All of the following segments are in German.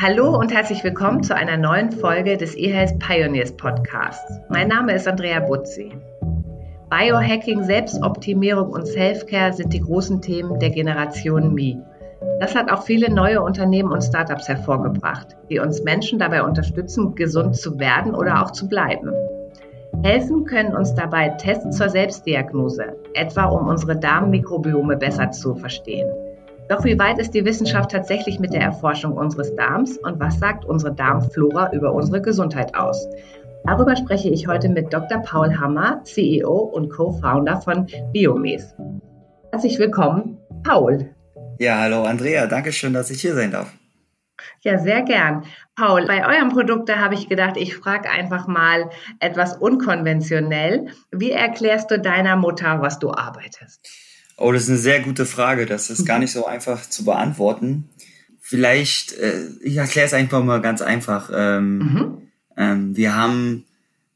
Hallo und herzlich willkommen zu einer neuen Folge des eHealth Pioneers Podcasts. Mein Name ist Andrea Butzi. Biohacking, Selbstoptimierung und Selfcare sind die großen Themen der Generation Me. Das hat auch viele neue Unternehmen und Startups hervorgebracht, die uns Menschen dabei unterstützen, gesund zu werden oder auch zu bleiben. Helfen können uns dabei Tests zur Selbstdiagnose, etwa um unsere Darmmikrobiome besser zu verstehen. Doch wie weit ist die Wissenschaft tatsächlich mit der Erforschung unseres Darms und was sagt unsere Darmflora über unsere Gesundheit aus? Darüber spreche ich heute mit Dr. Paul Hammer, CEO und Co-Founder von Biomes. Herzlich willkommen, Paul. Ja, hallo Andrea, danke schön, dass ich hier sein darf. Ja, sehr gern. Paul, bei eurem Produkt, da habe ich gedacht, ich frage einfach mal etwas unkonventionell. Wie erklärst du deiner Mutter, was du arbeitest? Oh, das ist eine sehr gute Frage. Das ist gar nicht so einfach zu beantworten. Vielleicht, äh, ich erkläre es einfach mal ganz einfach. Ähm, mhm. ähm, wir haben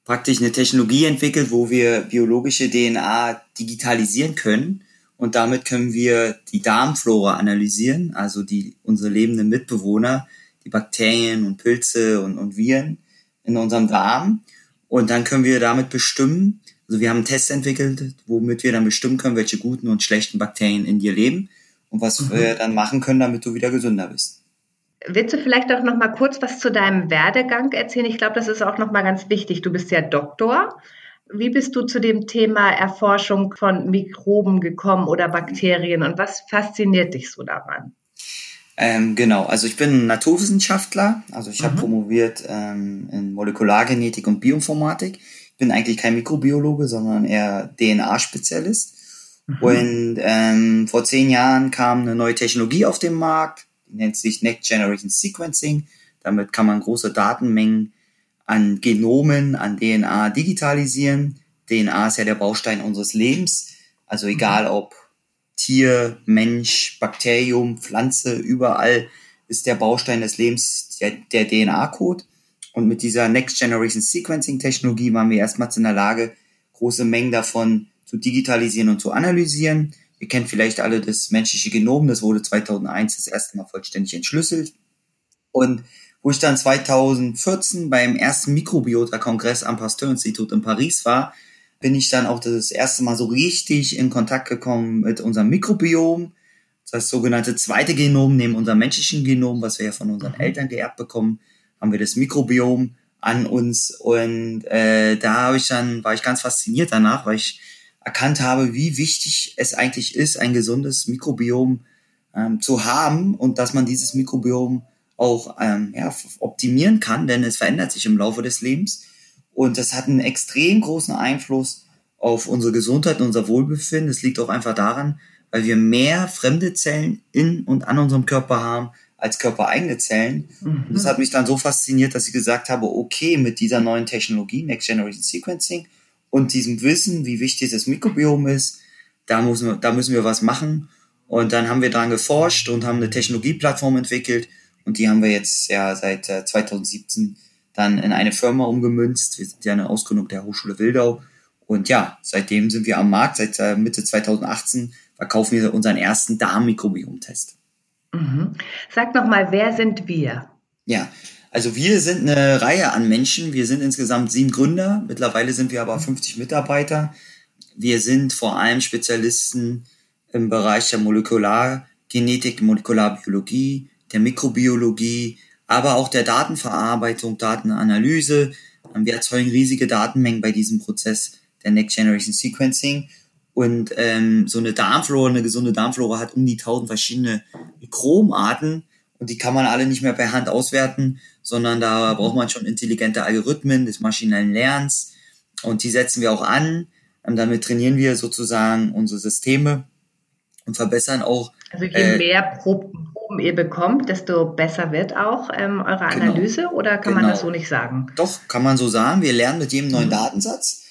praktisch eine Technologie entwickelt, wo wir biologische DNA digitalisieren können. Und damit können wir die Darmflora analysieren, also die unsere lebenden Mitbewohner, die Bakterien und Pilze und, und Viren in unserem Darm. Und dann können wir damit bestimmen, also wir haben einen Test entwickelt, womit wir dann bestimmen können, welche guten und schlechten Bakterien in dir leben und was mhm. wir dann machen können, damit du wieder gesünder bist. Willst du vielleicht auch noch mal kurz was zu deinem Werdegang erzählen? Ich glaube, das ist auch noch mal ganz wichtig. Du bist ja Doktor. Wie bist du zu dem Thema Erforschung von Mikroben gekommen oder Bakterien und was fasziniert dich so daran? Ähm, genau, also ich bin Naturwissenschaftler, also ich mhm. habe promoviert ähm, in Molekulargenetik und Bioinformatik bin eigentlich kein Mikrobiologe, sondern eher DNA-Spezialist. Mhm. Und ähm, vor zehn Jahren kam eine neue Technologie auf den Markt, die nennt sich Next Generation Sequencing. Damit kann man große Datenmengen an Genomen, an DNA digitalisieren. DNA ist ja der Baustein unseres Lebens. Also mhm. egal ob Tier, Mensch, Bakterium, Pflanze, überall ist der Baustein des Lebens der, der DNA-Code. Und mit dieser Next Generation Sequencing Technologie waren wir erstmals in der Lage, große Mengen davon zu digitalisieren und zu analysieren. Ihr kennt vielleicht alle das menschliche Genom, das wurde 2001 das erste Mal vollständig entschlüsselt. Und wo ich dann 2014 beim ersten Mikrobiota-Kongress am Pasteur-Institut in Paris war, bin ich dann auch das erste Mal so richtig in Kontakt gekommen mit unserem Mikrobiom. Das sogenannte zweite Genom neben unserem menschlichen Genom, was wir ja von unseren mhm. Eltern geerbt bekommen haben wir das Mikrobiom an uns und äh, da habe ich dann war ich ganz fasziniert danach, weil ich erkannt habe, wie wichtig es eigentlich ist, ein gesundes Mikrobiom ähm, zu haben und dass man dieses Mikrobiom auch ähm, ja, optimieren kann, denn es verändert sich im Laufe des Lebens und das hat einen extrem großen Einfluss auf unsere Gesundheit und unser Wohlbefinden. Das liegt auch einfach daran, weil wir mehr fremde Zellen in und an unserem Körper haben, als körpereigene Zellen. Mhm. Das hat mich dann so fasziniert, dass ich gesagt habe, okay, mit dieser neuen Technologie, Next Generation Sequencing und diesem Wissen, wie wichtig das Mikrobiom ist, da müssen wir, da müssen wir was machen. Und dann haben wir dran geforscht und haben eine Technologieplattform entwickelt und die haben wir jetzt ja seit 2017 äh, dann in eine Firma umgemünzt. Wir sind ja eine Ausgründung der Hochschule Wildau. Und ja, seitdem sind wir am Markt. Seit äh, Mitte 2018 verkaufen wir unseren ersten Darmmikrobiom-Test. Mhm. Sag noch mal, wer sind wir? Ja, also wir sind eine Reihe an Menschen. Wir sind insgesamt sieben Gründer. Mittlerweile sind wir aber 50 Mitarbeiter. Wir sind vor allem Spezialisten im Bereich der Molekulargenetik, Molekularbiologie, der Mikrobiologie, aber auch der Datenverarbeitung, Datenanalyse. Wir erzeugen riesige Datenmengen bei diesem Prozess der Next Generation Sequencing und ähm, so eine Darmflora, eine gesunde Darmflora hat um die tausend verschiedene Mikrobenarten und die kann man alle nicht mehr per Hand auswerten, sondern da braucht man schon intelligente Algorithmen des maschinellen Lernens und die setzen wir auch an. Und damit trainieren wir sozusagen unsere Systeme und verbessern auch. Also je äh, mehr Proben ihr bekommt, desto besser wird auch ähm, eure genau. Analyse genau, oder kann genau. man das so nicht sagen? Doch, kann man so sagen. Wir lernen mit jedem neuen mhm. Datensatz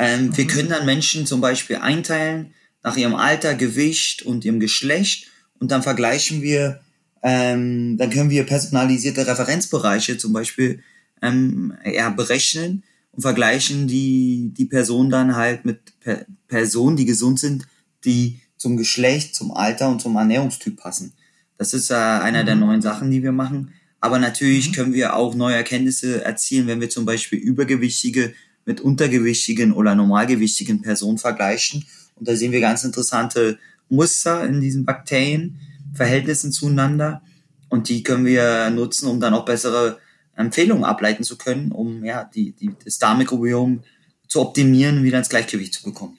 ähm, mhm. Wir können dann Menschen zum Beispiel einteilen nach ihrem Alter, Gewicht und ihrem Geschlecht und dann vergleichen wir, ähm, dann können wir personalisierte Referenzbereiche zum Beispiel ähm, ja, berechnen und vergleichen die, die Person dann halt mit per Personen, die gesund sind, die zum Geschlecht, zum Alter und zum Ernährungstyp passen. Das ist äh, einer mhm. der neuen Sachen, die wir machen. Aber natürlich mhm. können wir auch neue Erkenntnisse erzielen, wenn wir zum Beispiel übergewichtige mit untergewichtigen oder normalgewichtigen Personen vergleichen. Und da sehen wir ganz interessante Muster in diesen Bakterien, Verhältnissen zueinander. Und die können wir nutzen, um dann auch bessere Empfehlungen ableiten zu können, um ja die, die, das Darmmikrobiom zu optimieren, wieder ins Gleichgewicht zu bekommen.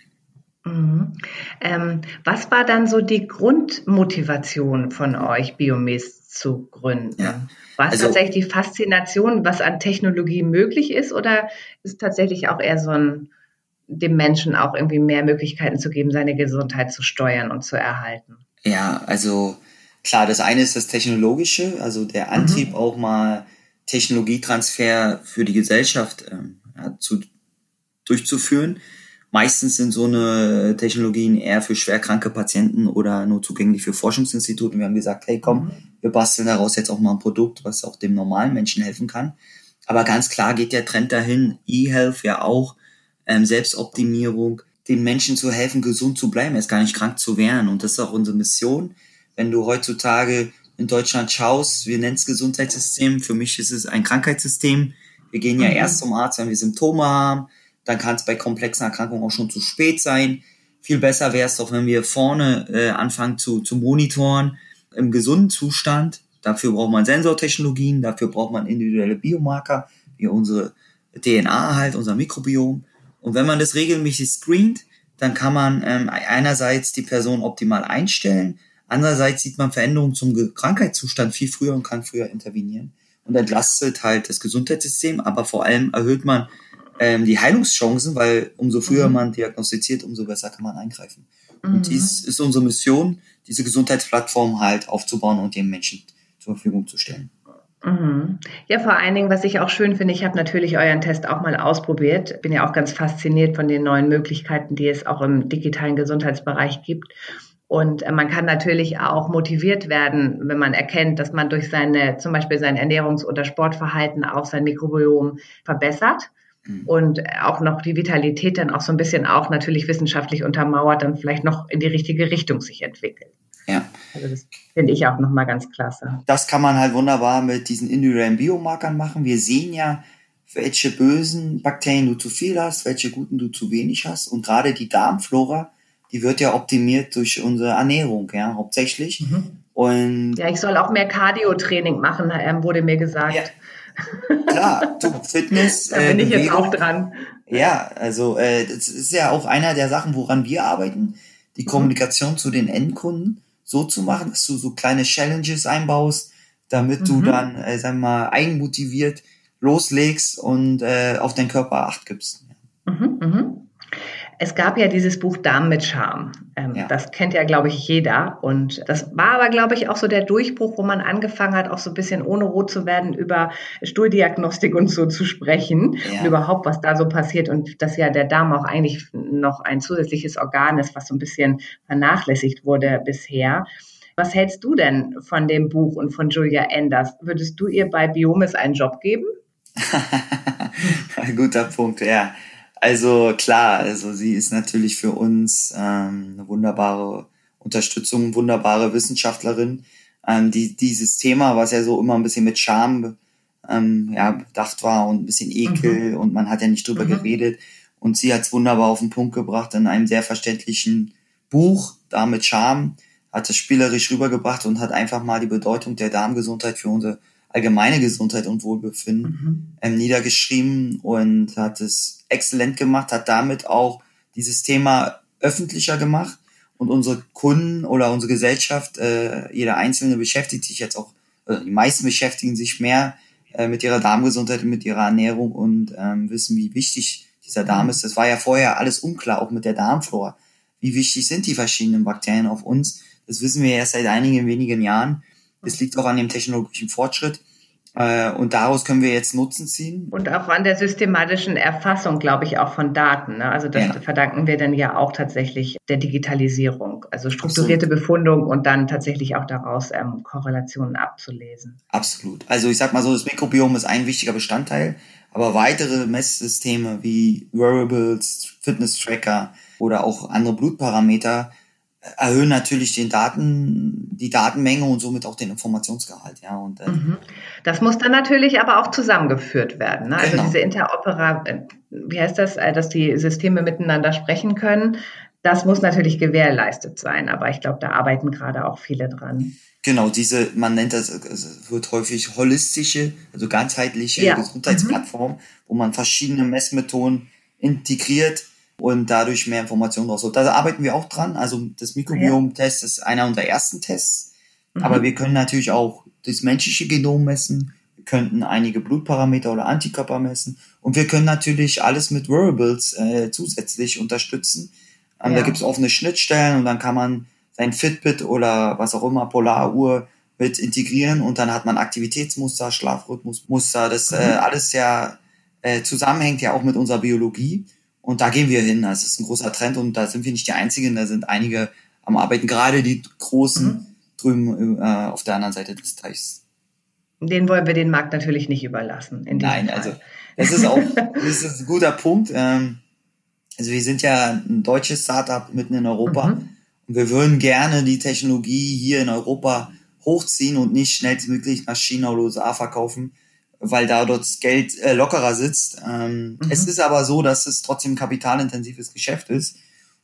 Mhm. Ähm, was war dann so die Grundmotivation von euch, Biomes zu gründen? Ja. War es also, tatsächlich die Faszination, was an Technologie möglich ist, oder ist tatsächlich auch eher so ein, dem Menschen auch irgendwie mehr Möglichkeiten zu geben, seine Gesundheit zu steuern und zu erhalten? Ja, also klar, das eine ist das Technologische, also der Antrieb mhm. auch mal Technologietransfer für die Gesellschaft ähm, ja, zu, durchzuführen. Meistens sind so eine Technologien eher für schwerkranke Patienten oder nur zugänglich für Forschungsinstitute. Und wir haben gesagt, hey komm, mhm. wir basteln daraus jetzt auch mal ein Produkt, was auch dem normalen Menschen helfen kann. Aber ganz klar geht der Trend dahin, E-Health ja auch, ähm, Selbstoptimierung, den Menschen zu helfen, gesund zu bleiben, erst gar nicht krank zu werden. Und das ist auch unsere Mission. Wenn du heutzutage in Deutschland schaust, wir nennen es Gesundheitssystem, für mich ist es ein Krankheitssystem. Wir gehen ja mhm. erst zum Arzt, wenn wir Symptome haben dann kann es bei komplexen Erkrankungen auch schon zu spät sein. Viel besser wäre es doch, wenn wir vorne äh, anfangen zu, zu monitoren im gesunden Zustand. Dafür braucht man Sensortechnologien, dafür braucht man individuelle Biomarker, wie unsere DNA halt, unser Mikrobiom. Und wenn man das regelmäßig screent, dann kann man ähm, einerseits die Person optimal einstellen, andererseits sieht man Veränderungen zum Krankheitszustand viel früher und kann früher intervenieren und entlastet halt das Gesundheitssystem, aber vor allem erhöht man ähm, die Heilungschancen, weil umso früher mhm. man diagnostiziert, umso besser kann man eingreifen. Mhm. Und dies ist unsere Mission, diese Gesundheitsplattform halt aufzubauen und den Menschen zur Verfügung zu stellen. Mhm. Ja, vor allen Dingen, was ich auch schön finde, ich habe natürlich euren Test auch mal ausprobiert. Bin ja auch ganz fasziniert von den neuen Möglichkeiten, die es auch im digitalen Gesundheitsbereich gibt. Und äh, man kann natürlich auch motiviert werden, wenn man erkennt, dass man durch seine, zum Beispiel sein Ernährungs- oder Sportverhalten auch sein Mikrobiom verbessert. Mhm. und auch noch die Vitalität dann auch so ein bisschen auch natürlich wissenschaftlich untermauert, dann vielleicht noch in die richtige Richtung sich entwickelt. Ja. Also das finde ich auch nochmal ganz klasse. Das kann man halt wunderbar mit diesen individuellen Biomarkern machen. Wir sehen ja, welche bösen Bakterien du zu viel hast, welche guten du zu wenig hast. Und gerade die Darmflora, die wird ja optimiert durch unsere Ernährung, ja, hauptsächlich. Mhm. Und ja, ich soll auch mehr Cardio-Training machen, ähm, wurde mir gesagt. Ja. Klar, du, Fitness. da bin äh, ich jetzt auch dran. Ja, also äh, das ist ja auch einer der Sachen, woran wir arbeiten, die mhm. Kommunikation zu den Endkunden so zu machen, dass du so kleine Challenges einbaust, damit mhm. du dann, äh, sag mal, eigenmotiviert loslegst und äh, auf deinen Körper Acht gibst. Mhm, mhm. Es gab ja dieses Buch Damen mit Charme. Ähm, ja. Das kennt ja, glaube ich, jeder. Und das war aber, glaube ich, auch so der Durchbruch, wo man angefangen hat, auch so ein bisschen ohne rot zu werden, über Stuhldiagnostik und so zu sprechen ja. und überhaupt, was da so passiert. Und dass ja der Darm auch eigentlich noch ein zusätzliches Organ ist, was so ein bisschen vernachlässigt wurde bisher. Was hältst du denn von dem Buch und von Julia Enders? Würdest du ihr bei Biomis einen Job geben? Guter Punkt, ja. Also klar, also sie ist natürlich für uns ähm, eine wunderbare Unterstützung, wunderbare Wissenschaftlerin, ähm, die dieses Thema, was ja so immer ein bisschen mit Scham ähm, ja, bedacht war und ein bisschen Ekel mhm. und man hat ja nicht drüber mhm. geredet. Und sie hat es wunderbar auf den Punkt gebracht in einem sehr verständlichen Buch, da mit Charme, hat es spielerisch rübergebracht und hat einfach mal die Bedeutung der Darmgesundheit für unsere allgemeine Gesundheit und Wohlbefinden mhm. ähm, niedergeschrieben und hat es exzellent gemacht, hat damit auch dieses Thema öffentlicher gemacht und unsere Kunden oder unsere Gesellschaft, äh, jeder Einzelne beschäftigt sich jetzt auch, also die meisten beschäftigen sich mehr äh, mit ihrer Darmgesundheit und mit ihrer Ernährung und ähm, wissen, wie wichtig dieser Darm mhm. ist. Das war ja vorher alles unklar, auch mit der Darmflora. Wie wichtig sind die verschiedenen Bakterien auf uns? Das wissen wir erst seit einigen wenigen Jahren. Es liegt auch an dem technologischen Fortschritt. Äh, und daraus können wir jetzt Nutzen ziehen. Und auch an der systematischen Erfassung, glaube ich, auch von Daten. Ne? Also das ja. verdanken wir dann ja auch tatsächlich der Digitalisierung. Also strukturierte Absolut. Befundung und dann tatsächlich auch daraus ähm, Korrelationen abzulesen. Absolut. Also ich sag mal so, das Mikrobiom ist ein wichtiger Bestandteil, aber weitere Messsysteme wie Wearables, Fitness-Tracker oder auch andere Blutparameter erhöhen natürlich den Daten, die Datenmenge und somit auch den Informationsgehalt. Ja, und, äh, mhm. Das muss dann natürlich aber auch zusammengeführt werden. Ne? Also genau. diese Interopera, äh, wie heißt das, äh, dass die Systeme miteinander sprechen können. Das muss natürlich gewährleistet sein, aber ich glaube, da arbeiten gerade auch viele dran. Genau, diese, man nennt das, es wird häufig holistische, also ganzheitliche ja. Gesundheitsplattform, mhm. wo man verschiedene Messmethoden integriert und dadurch mehr Informationen rausholt. Da arbeiten wir auch dran. Also das Mikrobiom-Test ist einer unserer ersten Tests. Mhm. Aber wir können natürlich auch das menschliche Genom messen. Wir könnten einige Blutparameter oder Antikörper messen. Und wir können natürlich alles mit Wearables äh, zusätzlich unterstützen. Ähm, ja. Da gibt es offene Schnittstellen und dann kann man sein Fitbit oder was auch immer, Polaruhr mit integrieren und dann hat man Aktivitätsmuster, Schlafrhythmusmuster. Das äh, mhm. äh, alles ja äh, zusammenhängt ja auch mit unserer Biologie. Und da gehen wir hin. Das ist ein großer Trend und da sind wir nicht die Einzigen. Da sind einige am Arbeiten, gerade die großen mhm. drüben äh, auf der anderen Seite des Teichs. Den wollen wir den Markt natürlich nicht überlassen. Nein, Fall. also das ist auch das ist ein guter Punkt. Ähm, also wir sind ja ein deutsches Startup mitten in Europa mhm. und wir würden gerne die Technologie hier in Europa hochziehen und nicht schnellstmöglich nach China oder USA verkaufen, weil da dort das Geld äh, lockerer sitzt. Ähm, mhm. Es ist aber so, dass es trotzdem ein kapitalintensives Geschäft ist.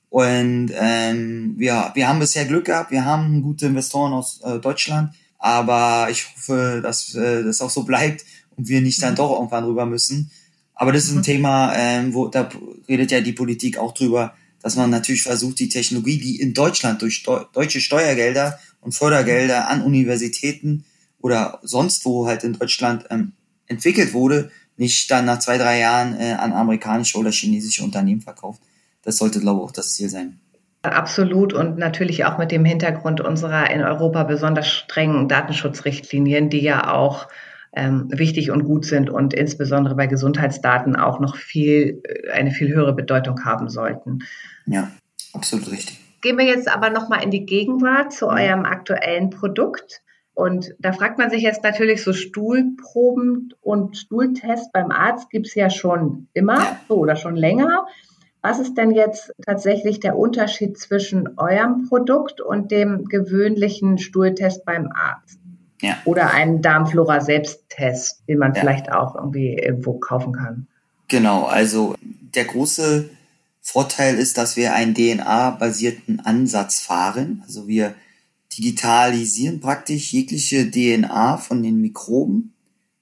Und ähm, wir, wir haben bisher Glück gehabt, wir haben gute Investoren aus äh, Deutschland, aber ich hoffe, dass äh, das auch so bleibt und wir nicht dann mhm. doch irgendwann rüber müssen. Aber das ist ein mhm. Thema, ähm, wo da redet ja die Politik auch drüber, dass man natürlich versucht, die Technologie, die in Deutschland durch deutsche Steuergelder und Fördergelder an Universitäten oder sonst wo halt in Deutschland ähm, entwickelt wurde, nicht dann nach zwei, drei Jahren äh, an amerikanische oder chinesische Unternehmen verkauft. Das sollte, glaube ich, auch das Ziel sein. Absolut und natürlich auch mit dem Hintergrund unserer in Europa besonders strengen Datenschutzrichtlinien, die ja auch ähm, wichtig und gut sind und insbesondere bei Gesundheitsdaten auch noch viel, äh, eine viel höhere Bedeutung haben sollten. Ja, absolut richtig. Gehen wir jetzt aber nochmal in die Gegenwart zu eurem aktuellen Produkt. Und da fragt man sich jetzt natürlich so Stuhlproben und Stuhltests beim Arzt gibt es ja schon immer so oder schon länger. Was ist denn jetzt tatsächlich der Unterschied zwischen eurem Produkt und dem gewöhnlichen Stuhltest beim Arzt? Ja. Oder einen Darmflora-Selbsttest, den man ja. vielleicht auch irgendwie irgendwo kaufen kann. Genau, also der große Vorteil ist, dass wir einen DNA-basierten Ansatz fahren. Also wir digitalisieren praktisch jegliche DNA von den Mikroben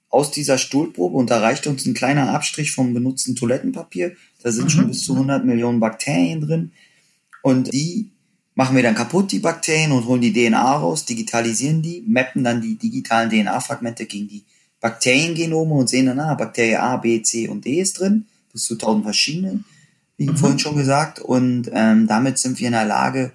aus dieser Stuhlprobe und da reicht uns ein kleiner Abstrich vom benutzten Toilettenpapier. Da sind mhm. schon bis zu 100 Millionen Bakterien drin und die machen wir dann kaputt, die Bakterien, und holen die DNA raus, digitalisieren die, mappen dann die digitalen DNA-Fragmente gegen die Bakteriengenome und sehen dann, ah, Bakterie A, B, C und D ist drin, bis zu tausend verschiedene, wie mhm. vorhin schon gesagt. Und ähm, damit sind wir in der Lage,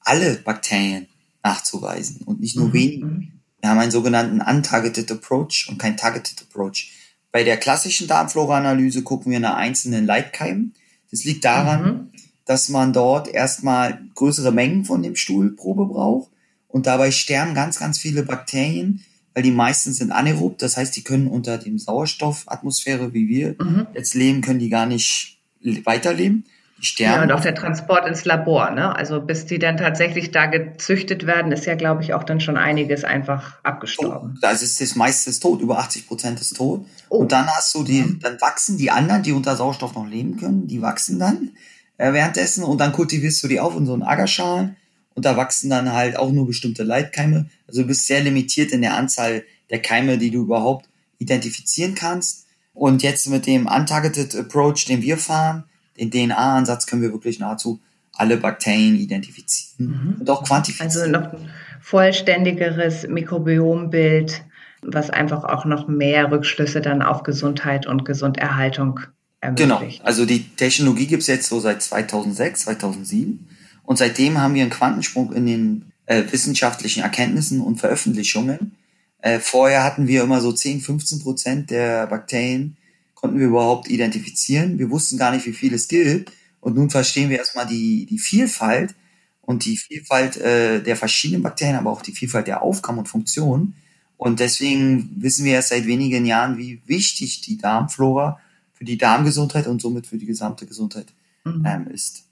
alle Bakterien nachzuweisen und nicht nur mhm. wenige. Mhm. Wir haben einen sogenannten Untargeted Approach und kein Targeted Approach. Bei der klassischen Darmflora-Analyse gucken wir nach einzelnen Leitkeimen. Das liegt daran, mhm. dass man dort erstmal größere Mengen von dem Stuhlprobe braucht und dabei sterben ganz, ganz viele Bakterien, weil die meisten sind anaerob, das heißt, die können unter dem Sauerstoffatmosphäre, wie wir mhm. jetzt leben, können die gar nicht weiterleben. Sterben. Ja, und auch der Transport ins Labor, ne? Also bis die dann tatsächlich da gezüchtet werden, ist ja, glaube ich, auch dann schon einiges einfach abgestorben. Oh, da ist das meiste ist tot, über 80 Prozent ist tot. Oh. Und dann hast du die, dann wachsen die anderen, die unter Sauerstoff noch leben können, die wachsen dann äh, währenddessen und dann kultivierst du die auf in so einen Ackerschalen und da wachsen dann halt auch nur bestimmte Leitkeime. Also du bist sehr limitiert in der Anzahl der Keime, die du überhaupt identifizieren kannst. Und jetzt mit dem Untargeted Approach, den wir fahren, den DNA-Ansatz können wir wirklich nahezu alle Bakterien identifizieren mhm. und auch quantifizieren. Also noch ein vollständigeres Mikrobiombild, was einfach auch noch mehr Rückschlüsse dann auf Gesundheit und Gesunderhaltung ermöglicht. Genau, also die Technologie gibt es jetzt so seit 2006, 2007 und seitdem haben wir einen Quantensprung in den äh, wissenschaftlichen Erkenntnissen und Veröffentlichungen. Äh, vorher hatten wir immer so 10, 15 Prozent der Bakterien, konnten wir überhaupt identifizieren. Wir wussten gar nicht, wie viel es gibt. Und nun verstehen wir erstmal die, die Vielfalt und die Vielfalt äh, der verschiedenen Bakterien, aber auch die Vielfalt der Aufgaben und Funktionen. Und deswegen wissen wir erst seit wenigen Jahren, wie wichtig die Darmflora für die Darmgesundheit und somit für die gesamte Gesundheit mhm. ähm, ist.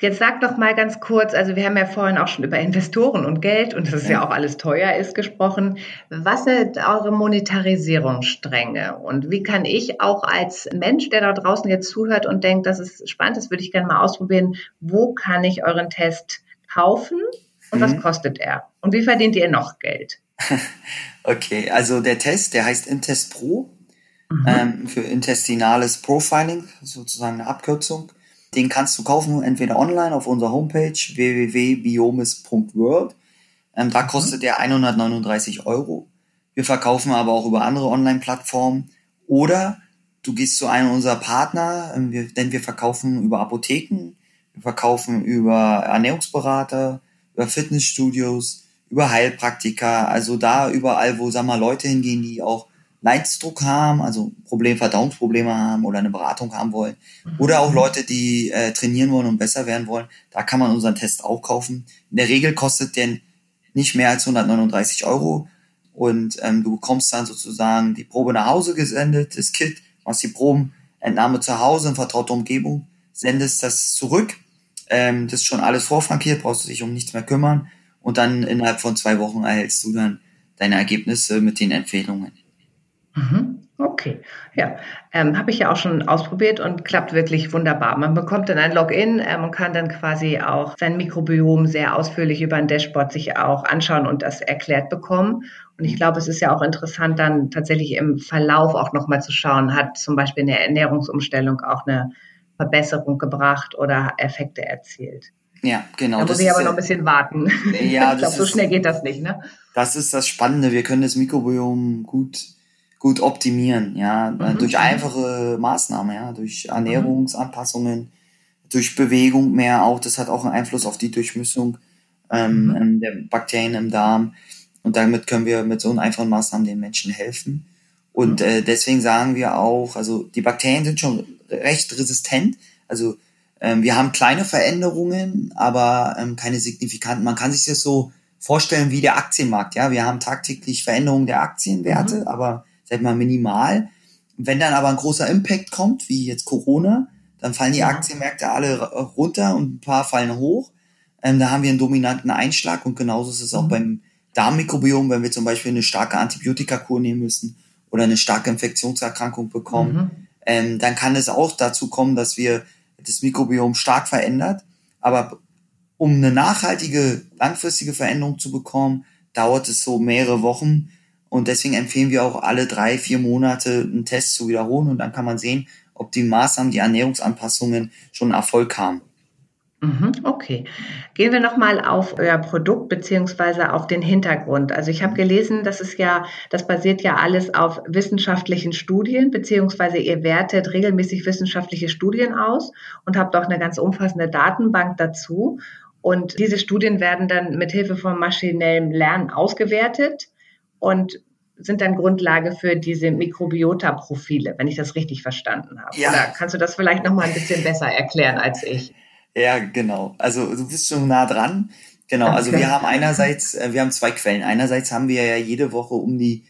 Jetzt sag doch mal ganz kurz, also wir haben ja vorhin auch schon über Investoren und Geld und dass es ja auch alles teuer ist gesprochen. Was sind eure Monetarisierungsstränge und wie kann ich auch als Mensch, der da draußen jetzt zuhört und denkt, das ist spannend, das würde ich gerne mal ausprobieren, wo kann ich euren Test kaufen und mhm. was kostet er? Und wie verdient ihr noch Geld? okay, also der Test, der heißt Intest Pro mhm. ähm, für intestinales Profiling, sozusagen eine Abkürzung. Den kannst du kaufen, entweder online auf unserer Homepage www.biomis.world. Ähm, da mhm. kostet der 139 Euro. Wir verkaufen aber auch über andere Online-Plattformen. Oder du gehst zu einem unserer Partner, ähm, wir, denn wir verkaufen über Apotheken, wir verkaufen über Ernährungsberater, über Fitnessstudios, über Heilpraktiker, also da überall, wo, sag mal, Leute hingehen, die auch Leidensdruck haben, also Problem, Verdauungsprobleme haben oder eine Beratung haben wollen. Oder auch Leute, die äh, trainieren wollen und besser werden wollen. Da kann man unseren Test auch kaufen. In der Regel kostet der nicht mehr als 139 Euro. Und ähm, du bekommst dann sozusagen die Probe nach Hause gesendet, das Kit, machst die Probenentnahme zu Hause in vertrauter Umgebung, sendest das zurück. Ähm, das ist schon alles vorfrankiert, brauchst du dich um nichts mehr kümmern. Und dann innerhalb von zwei Wochen erhältst du dann deine Ergebnisse mit den Empfehlungen. Mhm. Okay, ja, ähm, habe ich ja auch schon ausprobiert und klappt wirklich wunderbar. Man bekommt dann ein Login ähm, und kann dann quasi auch sein Mikrobiom sehr ausführlich über ein Dashboard sich auch anschauen und das erklärt bekommen. Und ich glaube, es ist ja auch interessant, dann tatsächlich im Verlauf auch nochmal zu schauen, hat zum Beispiel eine Ernährungsumstellung auch eine Verbesserung gebracht oder Effekte erzielt. Ja, genau. Da muss ich aber noch ein bisschen warten. Ja, ich glaube, so schnell geht das nicht, ne? Das ist das Spannende. Wir können das Mikrobiom gut gut optimieren, ja, mhm. durch einfache Maßnahmen, ja, durch Ernährungsanpassungen, durch Bewegung mehr auch. Das hat auch einen Einfluss auf die Durchmüssung ähm, mhm. Ähm, der Bakterien im Darm. Und damit können wir mit so einfachen Maßnahmen den Menschen helfen. Und mhm. äh, deswegen sagen wir auch, also die Bakterien sind schon recht resistent. Also ähm, wir haben kleine Veränderungen, aber ähm, keine signifikanten. Man kann sich das so vorstellen wie der Aktienmarkt. Ja, wir haben tagtäglich Veränderungen der Aktienwerte, mhm. aber sag mal, minimal. Wenn dann aber ein großer Impact kommt, wie jetzt Corona, dann fallen die ja. Aktienmärkte alle runter und ein paar fallen hoch. Ähm, da haben wir einen dominanten Einschlag und genauso ist es mhm. auch beim Darmmikrobiom, wenn wir zum Beispiel eine starke Antibiotikakur nehmen müssen oder eine starke Infektionserkrankung bekommen, mhm. ähm, dann kann es auch dazu kommen, dass wir das Mikrobiom stark verändert. Aber um eine nachhaltige, langfristige Veränderung zu bekommen, dauert es so mehrere Wochen, und deswegen empfehlen wir auch alle drei, vier Monate einen Test zu wiederholen und dann kann man sehen, ob die Maßnahmen, die Ernährungsanpassungen schon Erfolg haben. Mhm, okay. Gehen wir nochmal auf euer Produkt beziehungsweise auf den Hintergrund. Also ich habe gelesen, das ist ja, das basiert ja alles auf wissenschaftlichen Studien, beziehungsweise ihr wertet regelmäßig wissenschaftliche Studien aus und habt auch eine ganz umfassende Datenbank dazu. Und diese Studien werden dann mit Hilfe von maschinellem Lernen ausgewertet und sind dann Grundlage für diese Mikrobiota-Profile, wenn ich das richtig verstanden habe. Ja. Oder kannst du das vielleicht noch mal ein bisschen besser erklären als ich? Ja, genau. Also du bist schon nah dran. Genau. Also wir haben einerseits, äh, wir haben zwei Quellen. Einerseits haben wir ja jede Woche um die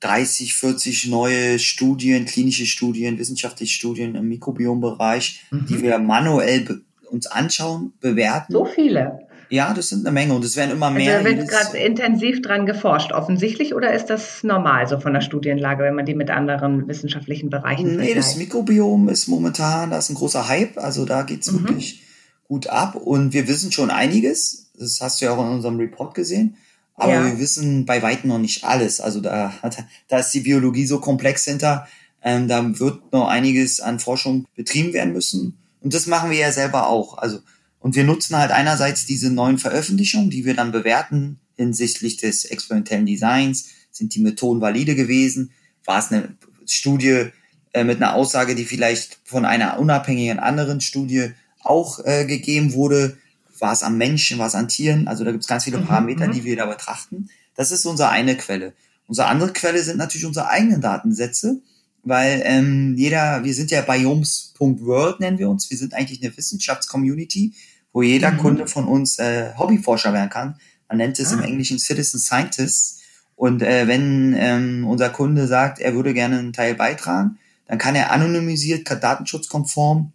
30, 40 neue Studien, klinische Studien, wissenschaftliche Studien im Mikrobiombereich, mhm. die wir manuell uns anschauen, bewerten. So viele. Ja, das sind eine Menge und es werden immer mehr. Also da wird gerade intensiv dran geforscht, offensichtlich, oder ist das normal so von der Studienlage, wenn man die mit anderen wissenschaftlichen Bereichen Nee, vergleicht? das Mikrobiom ist momentan, da ist ein großer Hype, also da geht's mhm. wirklich gut ab und wir wissen schon einiges, das hast du ja auch in unserem Report gesehen, aber ja. wir wissen bei weitem noch nicht alles, also da, da ist die Biologie so komplex hinter, ähm, da wird noch einiges an Forschung betrieben werden müssen und das machen wir ja selber auch, also und wir nutzen halt einerseits diese neuen Veröffentlichungen, die wir dann bewerten hinsichtlich des experimentellen Designs. Sind die Methoden valide gewesen? War es eine Studie äh, mit einer Aussage, die vielleicht von einer unabhängigen anderen Studie auch äh, gegeben wurde? War es am Menschen, war es an Tieren? Also da gibt es ganz viele mhm, Parameter, mhm, die wir da betrachten. Das ist unsere eine Quelle. Unsere andere Quelle sind natürlich unsere eigenen Datensätze, weil ähm, jeder, wir sind ja biomes.world nennen wir uns, wir sind eigentlich eine Wissenschaftscommunity, wo jeder mhm. Kunde von uns äh, Hobbyforscher werden kann. Man nennt es ah. im Englischen Citizen Scientist. Und äh, wenn ähm, unser Kunde sagt, er würde gerne einen Teil beitragen, dann kann er anonymisiert, datenschutzkonform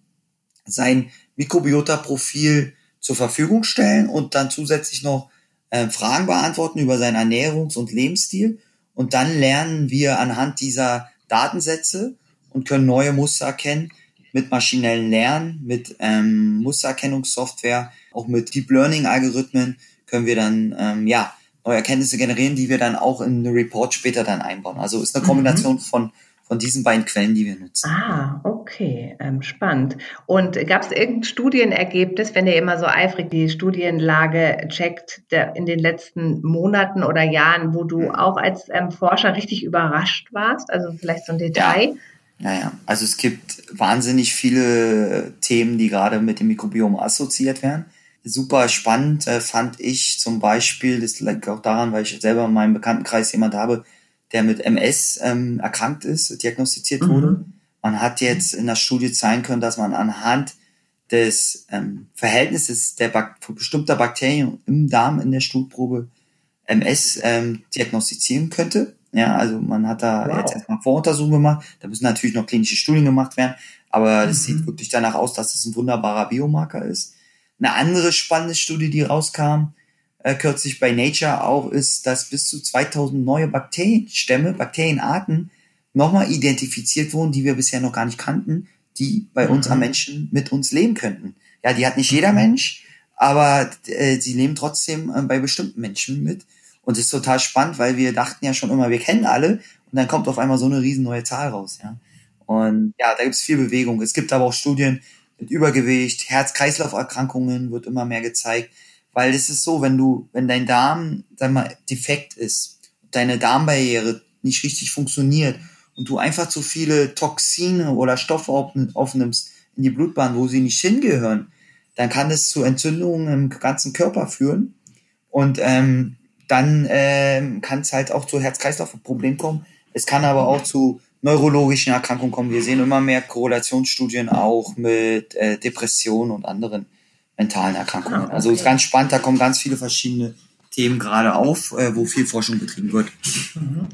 sein Mikrobiota-Profil zur Verfügung stellen und dann zusätzlich noch äh, Fragen beantworten über seinen Ernährungs- und Lebensstil. Und dann lernen wir anhand dieser Datensätze und können neue Muster erkennen mit maschinellen Lernen, mit ähm, Mustererkennungssoftware, auch mit Deep Learning Algorithmen können wir dann ähm, ja neue Erkenntnisse generieren, die wir dann auch in eine Report später dann einbauen. Also ist eine Kombination mhm. von von diesen beiden Quellen, die wir nutzen. Ah, okay, ähm, spannend. Und gab es irgendein Studienergebnis, wenn ihr immer so eifrig die Studienlage checkt, der, in den letzten Monaten oder Jahren, wo du auch als ähm, Forscher richtig überrascht warst? Also vielleicht so ein Detail? Ja. Naja, also es gibt wahnsinnig viele Themen, die gerade mit dem Mikrobiom assoziiert werden. Super spannend äh, fand ich zum Beispiel, das liegt auch daran, weil ich selber in meinem Bekanntenkreis jemand habe, der mit MS ähm, erkrankt ist, diagnostiziert mhm. wurde. Man hat jetzt in der Studie zeigen können, dass man anhand des ähm, Verhältnisses der Bak bestimmter Bakterien im Darm in der Stuhlprobe MS ähm, diagnostizieren könnte. Ja, also man hat da wow. jetzt erstmal Voruntersuchungen gemacht. Da müssen natürlich noch klinische Studien gemacht werden, aber es mhm. sieht wirklich danach aus, dass es ein wunderbarer Biomarker ist. Eine andere spannende Studie, die rauskam, äh, kürzlich bei Nature auch, ist, dass bis zu 2000 neue Bakterienstämme, Bakterienarten nochmal identifiziert wurden, die wir bisher noch gar nicht kannten, die bei mhm. uns am Menschen mit uns leben könnten. Ja, die hat nicht jeder mhm. Mensch, aber äh, sie leben trotzdem äh, bei bestimmten Menschen mit. Und es ist total spannend, weil wir dachten ja schon immer, wir kennen alle und dann kommt auf einmal so eine riesen neue Zahl raus. Ja. Und ja, da gibt es viel Bewegung. Es gibt aber auch Studien mit Übergewicht, Herz-Kreislauf-Erkrankungen wird immer mehr gezeigt. Weil es ist so, wenn du, wenn dein Darm, sag mal, defekt ist, deine Darmbarriere nicht richtig funktioniert und du einfach zu viele Toxine oder Stoffe aufnimmst in die Blutbahn, wo sie nicht hingehören, dann kann es zu Entzündungen im ganzen Körper führen. Und ähm, dann ähm, kann es halt auch zu Herz-Kreislauf-Problemen kommen. Es kann aber auch zu neurologischen Erkrankungen kommen. Wir sehen immer mehr Korrelationsstudien auch mit äh, Depressionen und anderen mentalen Erkrankungen. Ah, okay. Also ist ganz spannend, da kommen ganz viele verschiedene Themen gerade auf, äh, wo viel Forschung betrieben wird. Mhm.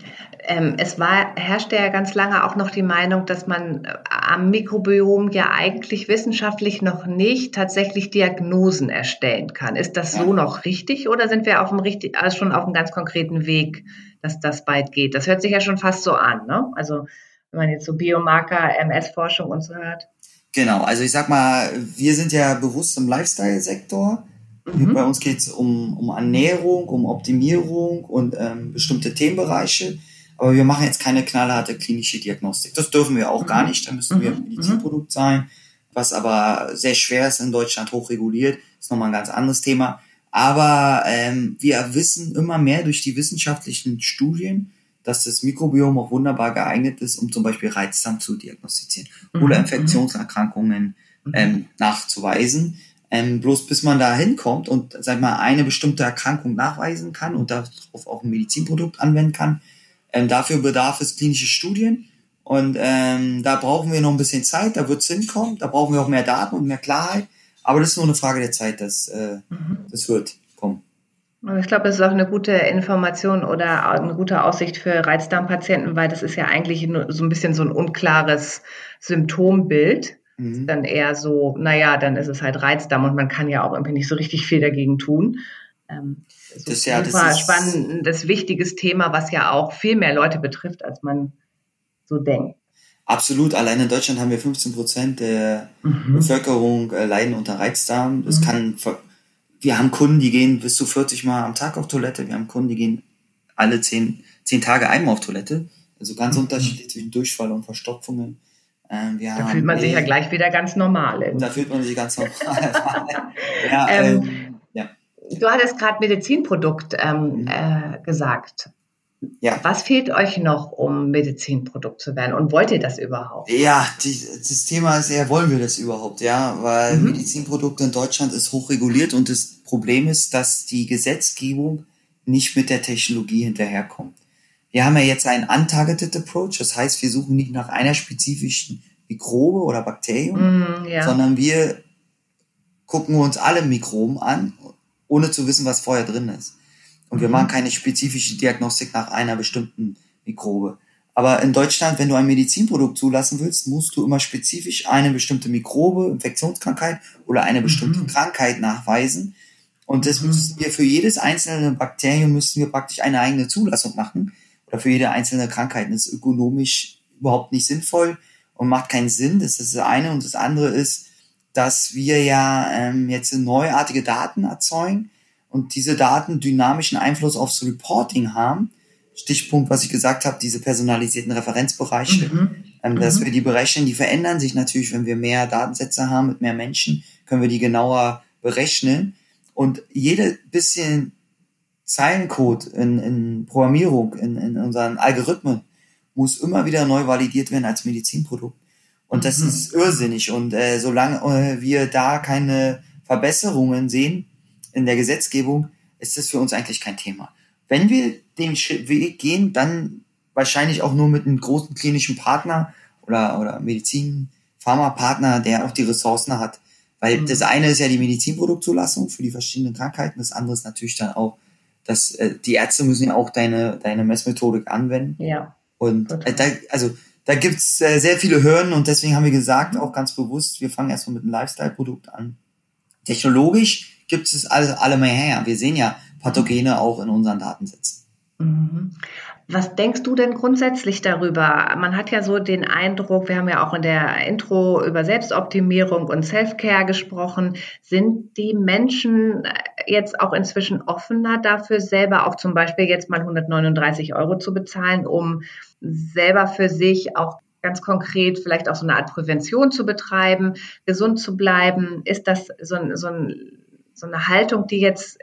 Ähm, es war, herrschte ja ganz lange auch noch die Meinung, dass man äh, am Mikrobiom ja eigentlich wissenschaftlich noch nicht tatsächlich Diagnosen erstellen kann. Ist das so noch richtig oder sind wir auf dem richtig, also schon auf einem ganz konkreten Weg, dass das bald geht? Das hört sich ja schon fast so an, ne? Also wenn man jetzt so Biomarker, MS-Forschung und so hört. Genau, also ich sag mal, wir sind ja bewusst im Lifestyle-Sektor. Mhm. Bei uns geht es um, um Ernährung, um Optimierung und ähm, bestimmte Themenbereiche. Aber wir machen jetzt keine knallharte klinische Diagnostik. Das dürfen wir auch mhm. gar nicht. Da müssen wir ein mhm. Medizinprodukt sein, was aber sehr schwer ist in Deutschland, hochreguliert. Ist nochmal ein ganz anderes Thema. Aber ähm, wir wissen immer mehr durch die wissenschaftlichen Studien, dass das Mikrobiom auch wunderbar geeignet ist, um zum Beispiel Reizdarm zu diagnostizieren mhm. oder Infektionserkrankungen mhm. ähm, nachzuweisen. Ähm, bloß bis man da hinkommt und sag mal eine bestimmte Erkrankung nachweisen kann und darauf auch ein Medizinprodukt anwenden kann, ähm, dafür bedarf es klinische Studien und ähm, da brauchen wir noch ein bisschen Zeit, da wird es hinkommen, da brauchen wir auch mehr Daten und mehr Klarheit, aber das ist nur eine Frage der Zeit, dass äh, mhm. das wird kommen. Ich glaube, es ist auch eine gute Information oder eine gute Aussicht für Reizdarmpatienten, weil das ist ja eigentlich so ein bisschen so ein unklares Symptombild. Mhm. Dann eher so, naja, dann ist es halt Reizdarm und man kann ja auch irgendwie nicht so richtig viel dagegen tun. Ähm, das, das ist ja super das ist spannendes, wichtiges Thema, was ja auch viel mehr Leute betrifft, als man so denkt. Absolut. Allein in Deutschland haben wir 15 Prozent der mhm. Bevölkerung äh, leiden unter Reizdarm. Das mhm. kann wir haben Kunden, die gehen bis zu 40 Mal am Tag auf Toilette. Wir haben Kunden, die gehen alle zehn, zehn Tage einmal auf Toilette. Also ganz mhm. unterschiedlich zwischen Durchfall und Verstopfungen. Ähm, da fühlt man sich ja gleich wieder ganz normal. Irgendwie. Da fühlt man sich ganz normal. ja, ähm, ähm, ja. Du hattest gerade Medizinprodukt ähm, mhm. äh, gesagt. Ja. Was fehlt euch noch, um Medizinprodukt zu werden? Und wollt ihr das überhaupt? Ja, die, das Thema ist eher, wollen wir das überhaupt? Ja, weil mhm. Medizinprodukte in Deutschland ist hochreguliert und das Problem ist, dass die Gesetzgebung nicht mit der Technologie hinterherkommt. Wir haben ja jetzt einen untargeted approach, das heißt, wir suchen nicht nach einer spezifischen Mikrobe oder Bakterium, mm, ja. sondern wir gucken uns alle Mikroben an, ohne zu wissen, was vorher drin ist. Und wir mhm. machen keine spezifische Diagnostik nach einer bestimmten Mikrobe. Aber in Deutschland, wenn du ein Medizinprodukt zulassen willst, musst du immer spezifisch eine bestimmte Mikrobe, Infektionskrankheit oder eine bestimmte mhm. Krankheit nachweisen. Und das mhm. müssen wir für jedes einzelne Bakterium müssen wir praktisch eine eigene Zulassung machen. Oder für jede einzelne Krankheit. Das ist ökonomisch überhaupt nicht sinnvoll und macht keinen Sinn. Das ist das eine. Und das andere ist, dass wir ja ähm, jetzt neuartige Daten erzeugen und diese Daten dynamischen Einfluss aufs Reporting haben. Stichpunkt, was ich gesagt habe, diese personalisierten Referenzbereiche, mhm. ähm, dass mhm. wir die berechnen, die verändern sich natürlich, wenn wir mehr Datensätze haben mit mehr Menschen, können wir die genauer berechnen. Und jede bisschen Zeilencode in, in Programmierung, in, in unseren Algorithmen, muss immer wieder neu validiert werden als Medizinprodukt. Und das mhm. ist irrsinnig. Und äh, solange äh, wir da keine Verbesserungen sehen in der Gesetzgebung, ist das für uns eigentlich kein Thema. Wenn wir den Weg gehen, dann wahrscheinlich auch nur mit einem großen klinischen Partner oder, oder Medizin, Pharmapartner, der auch die Ressourcen hat. Weil mhm. das eine ist ja die Medizinproduktzulassung für die verschiedenen Krankheiten, das andere ist natürlich dann auch, dass äh, die Ärzte müssen ja auch deine, deine Messmethodik anwenden. Ja. Und äh, da, also da gibt's äh, sehr viele Hürden und deswegen haben wir gesagt, mhm. auch ganz bewusst, wir fangen erstmal mit einem Lifestyle-Produkt an. Technologisch gibt es alle, alle mehr her. Wir sehen ja Pathogene auch in unseren Datensätzen. Mhm. Was denkst du denn grundsätzlich darüber? Man hat ja so den Eindruck, wir haben ja auch in der Intro über Selbstoptimierung und Self-Care gesprochen. Sind die Menschen jetzt auch inzwischen offener dafür, selber auch zum Beispiel jetzt mal 139 Euro zu bezahlen, um selber für sich auch ganz konkret vielleicht auch so eine Art Prävention zu betreiben, gesund zu bleiben? Ist das so, so, so eine Haltung, die jetzt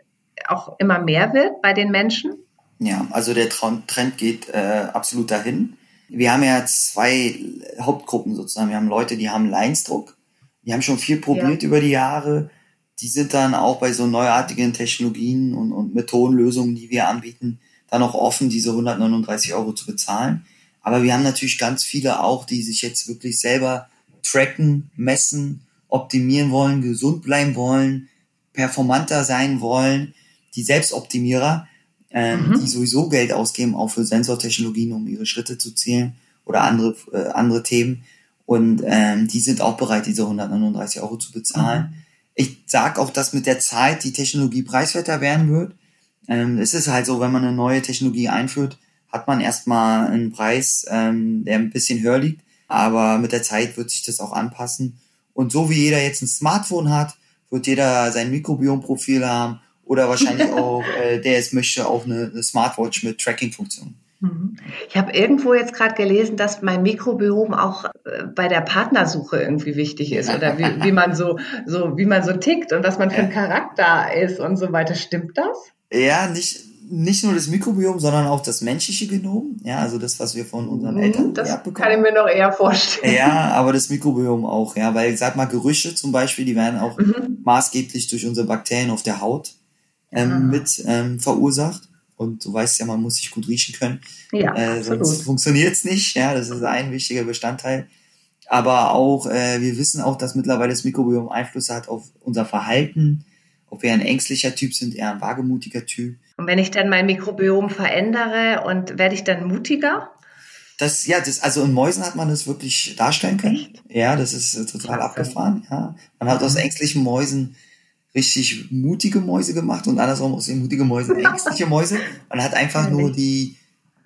auch immer mehr wird bei den Menschen? Ja, also der Trend geht äh, absolut dahin. Wir haben ja zwei Hauptgruppen sozusagen. Wir haben Leute, die haben Leinsdruck, die haben schon viel probiert ja. über die Jahre. Die sind dann auch bei so neuartigen Technologien und, und Methodenlösungen, die wir anbieten, dann auch offen, diese 139 Euro zu bezahlen. Aber wir haben natürlich ganz viele auch, die sich jetzt wirklich selber tracken, messen, optimieren wollen, gesund bleiben wollen, performanter sein wollen, die Selbstoptimierer ähm, mhm. die sowieso Geld ausgeben, auch für Sensortechnologien, um ihre Schritte zu zählen oder andere, äh, andere Themen. Und ähm, die sind auch bereit, diese 139 Euro zu bezahlen. Mhm. Ich sag auch, dass mit der Zeit die Technologie preiswerter werden wird. Ähm, es ist halt so, wenn man eine neue Technologie einführt, hat man erstmal einen Preis, ähm, der ein bisschen höher liegt. Aber mit der Zeit wird sich das auch anpassen. Und so wie jeder jetzt ein Smartphone hat, wird jeder sein Mikrobiomprofil haben oder wahrscheinlich auch, äh, der es möchte, auch eine, eine Smartwatch mit Tracking-Funktion. Mhm. Ich habe irgendwo jetzt gerade gelesen, dass mein Mikrobiom auch äh, bei der Partnersuche irgendwie wichtig ist oder wie, wie man so, so, wie man so tickt und was man für ein Charakter ist und so weiter. Stimmt das? Ja, nicht, nicht nur das Mikrobiom, sondern auch das menschliche Genom. Ja, also das, was wir von unseren Eltern mhm, das bekommen. Kann ich mir noch eher vorstellen. Ja, aber das Mikrobiom auch, ja, weil sag mal Gerüche zum Beispiel, die werden auch mhm. maßgeblich durch unsere Bakterien auf der Haut ähm, ah. mit ähm, verursacht. Und du weißt ja, man muss sich gut riechen können. Ja, äh, sonst funktioniert es nicht. Ja, das ist ein wichtiger Bestandteil. Aber auch, äh, wir wissen auch, dass mittlerweile das Mikrobiom Einfluss hat auf unser Verhalten, ob wir ein ängstlicher Typ sind, eher ein wagemutiger Typ. Und wenn ich dann mein Mikrobiom verändere und werde ich dann mutiger? Das, ja, das, also in Mäusen hat man das wirklich darstellen können. Echt? Ja, das ist total abgefahren. Ja. Man hat aus ängstlichen Mäusen richtig mutige Mäuse gemacht und andersrum aus den mutige Mäuse ängstliche Mäuse. Man hat einfach nur die,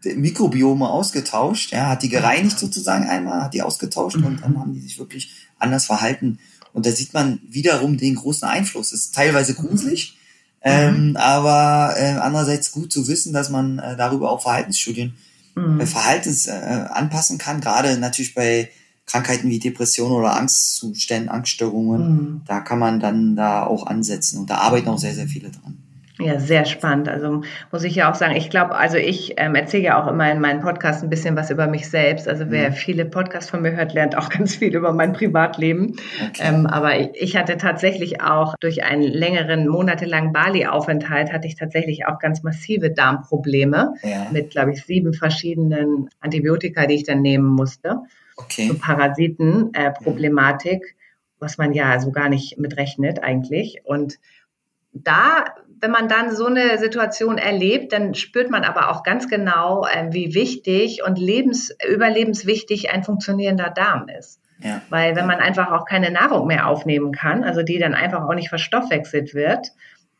die Mikrobiome ausgetauscht, ja, hat die gereinigt sozusagen einmal, hat die ausgetauscht und dann haben die sich wirklich anders verhalten. Und da sieht man wiederum den großen Einfluss. Es ist teilweise gruselig, ähm, mhm. aber äh, andererseits gut zu wissen, dass man äh, darüber auch Verhaltensstudien, mhm. äh, Verhaltens äh, anpassen kann. Gerade natürlich bei Krankheiten wie Depressionen oder Angstzustände, Angststörungen, mhm. da kann man dann da auch ansetzen und da arbeiten auch sehr, sehr viele dran. Ja, sehr spannend. Also muss ich ja auch sagen, ich glaube, also ich ähm, erzähle ja auch immer in meinen Podcasts ein bisschen was über mich selbst. Also wer mhm. viele Podcasts von mir hört, lernt auch ganz viel über mein Privatleben. Okay. Ähm, aber ich, ich, hatte tatsächlich auch durch einen längeren, monatelangen Bali-Aufenthalt hatte ich tatsächlich auch ganz massive Darmprobleme ja. mit, glaube ich, sieben verschiedenen Antibiotika, die ich dann nehmen musste okay. so Parasitenproblematik, äh, was man ja so gar nicht mitrechnet eigentlich. Und da wenn man dann so eine Situation erlebt, dann spürt man aber auch ganz genau, äh, wie wichtig und lebens, überlebenswichtig ein funktionierender Darm ist. Ja. Weil wenn man einfach auch keine Nahrung mehr aufnehmen kann, also die dann einfach auch nicht verstoffwechselt wird,